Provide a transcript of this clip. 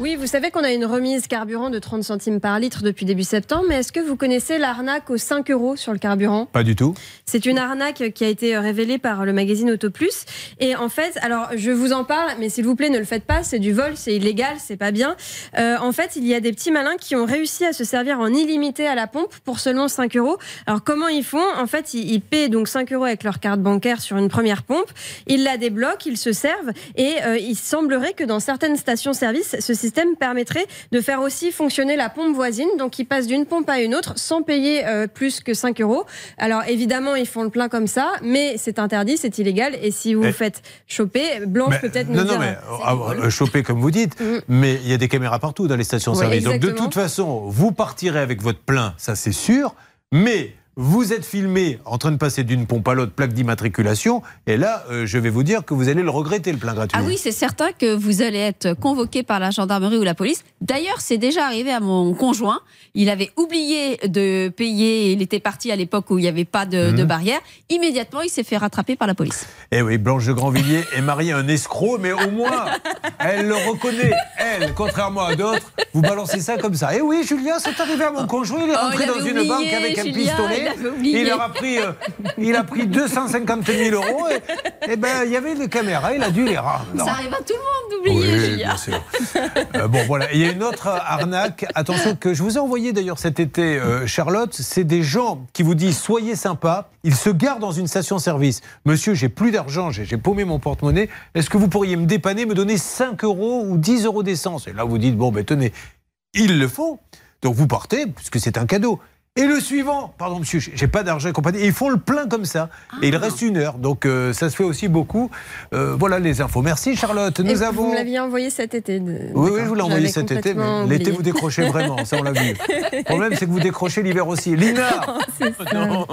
Oui, vous savez qu'on a une remise carburant de 30 centimes par litre depuis début septembre, mais est-ce que vous connaissez l'arnaque aux 5 euros sur le carburant? Pas du tout. C'est une arnaque qui a été révélée par le magazine Auto Plus. Et en fait, alors je vous en parle, mais s'il vous plaît, ne le faites pas, c'est du vol, c'est illégal, c'est pas bien. Euh, en fait, il y a des petits malins qui ont réussi à se servir en illimité à la pompe pour seulement 5 euros. Alors comment ils font? En fait, ils, ils paient donc 5 euros avec leur carte bancaire sur une première pompe, ils la débloquent, ils se servent, et euh, il semblerait que dans certaines stations-service, ce système permettrait de faire aussi fonctionner la pompe voisine. Donc, ils passent d'une pompe à une autre sans payer euh, plus que 5 euros. Alors, évidemment, ils font le plein comme ça, mais c'est interdit, c'est illégal. Et si vous Mais- vous faites choper, Blanche Mais- peut-être nous non, non, dire, mais euh, ah, euh, choper comme vous dites, Mhm. mais il y a des caméras partout dans les stations-service. Donc de toute façon, vous partirez avec votre plein, ça c'est sûr, mais vous êtes filmé en train de passer d'une pompe à l'autre, plaque d'immatriculation, et là, euh, je vais vous dire que vous allez le regretter, le plein gratuit. Ah oui, c'est certain que vous allez être convoqué par la gendarmerie ou la police. D'ailleurs, c'est déjà arrivé à mon conjoint. Il avait oublié de payer. Il était parti à l'époque où il n'y avait pas de, Mhm. de barrière. Immédiatement, il s'est fait rattraper par la police. Eh oui, Blanche de Grandvilliers est mariée à un escroc, mais au moins, elle le reconnaît. Elle, contrairement à d'autres, vous balancez ça comme ça. Eh oui, Julien, c'est arrivé à mon conjoint, il est Oh, rentré il dans une oublié, banque avec un Julien, pistolet. Il oublié. Il a pris, euh, il a pris 250 000 euros. Et, et ben, il y avait des caméras, il a dû les rendre. Ça arrive à tout le monde d'oublier, Oui, Julien. bien sûr. Euh, bon, voilà. Il y a une autre arnaque. Attention, que je vous ai envoyé d'ailleurs cet été, euh, Charlotte. C'est des gens qui vous disent soyez sympa. Ils se garent dans une station-service. Monsieur, j'ai plus d'argent, j'ai j'ai paumé mon porte-monnaie. Est-ce que vous pourriez me dépanner, me donner 5 euros ou 10 euros d'essence? Et là, vous dites bon, ben tenez, ils le font. Donc vous partez, puisque c'est un cadeau. Et le suivant, pardon monsieur, j'ai pas d'argent et compagnie. Et ils font le plein comme ça. Et il Ah. reste une heure. Donc euh, ça se fait aussi beaucoup. Euh, voilà les infos. Merci Charlotte. et Nous vous avons. me l'aviez envoyé cet été. de- Oui, oui, je vous l'ai envoyé cet été, mais l'été vous décrochez vraiment, ça on l'a vu. Le problème c'est que vous décrochez l'hiver aussi. Lina C'est ça. Non.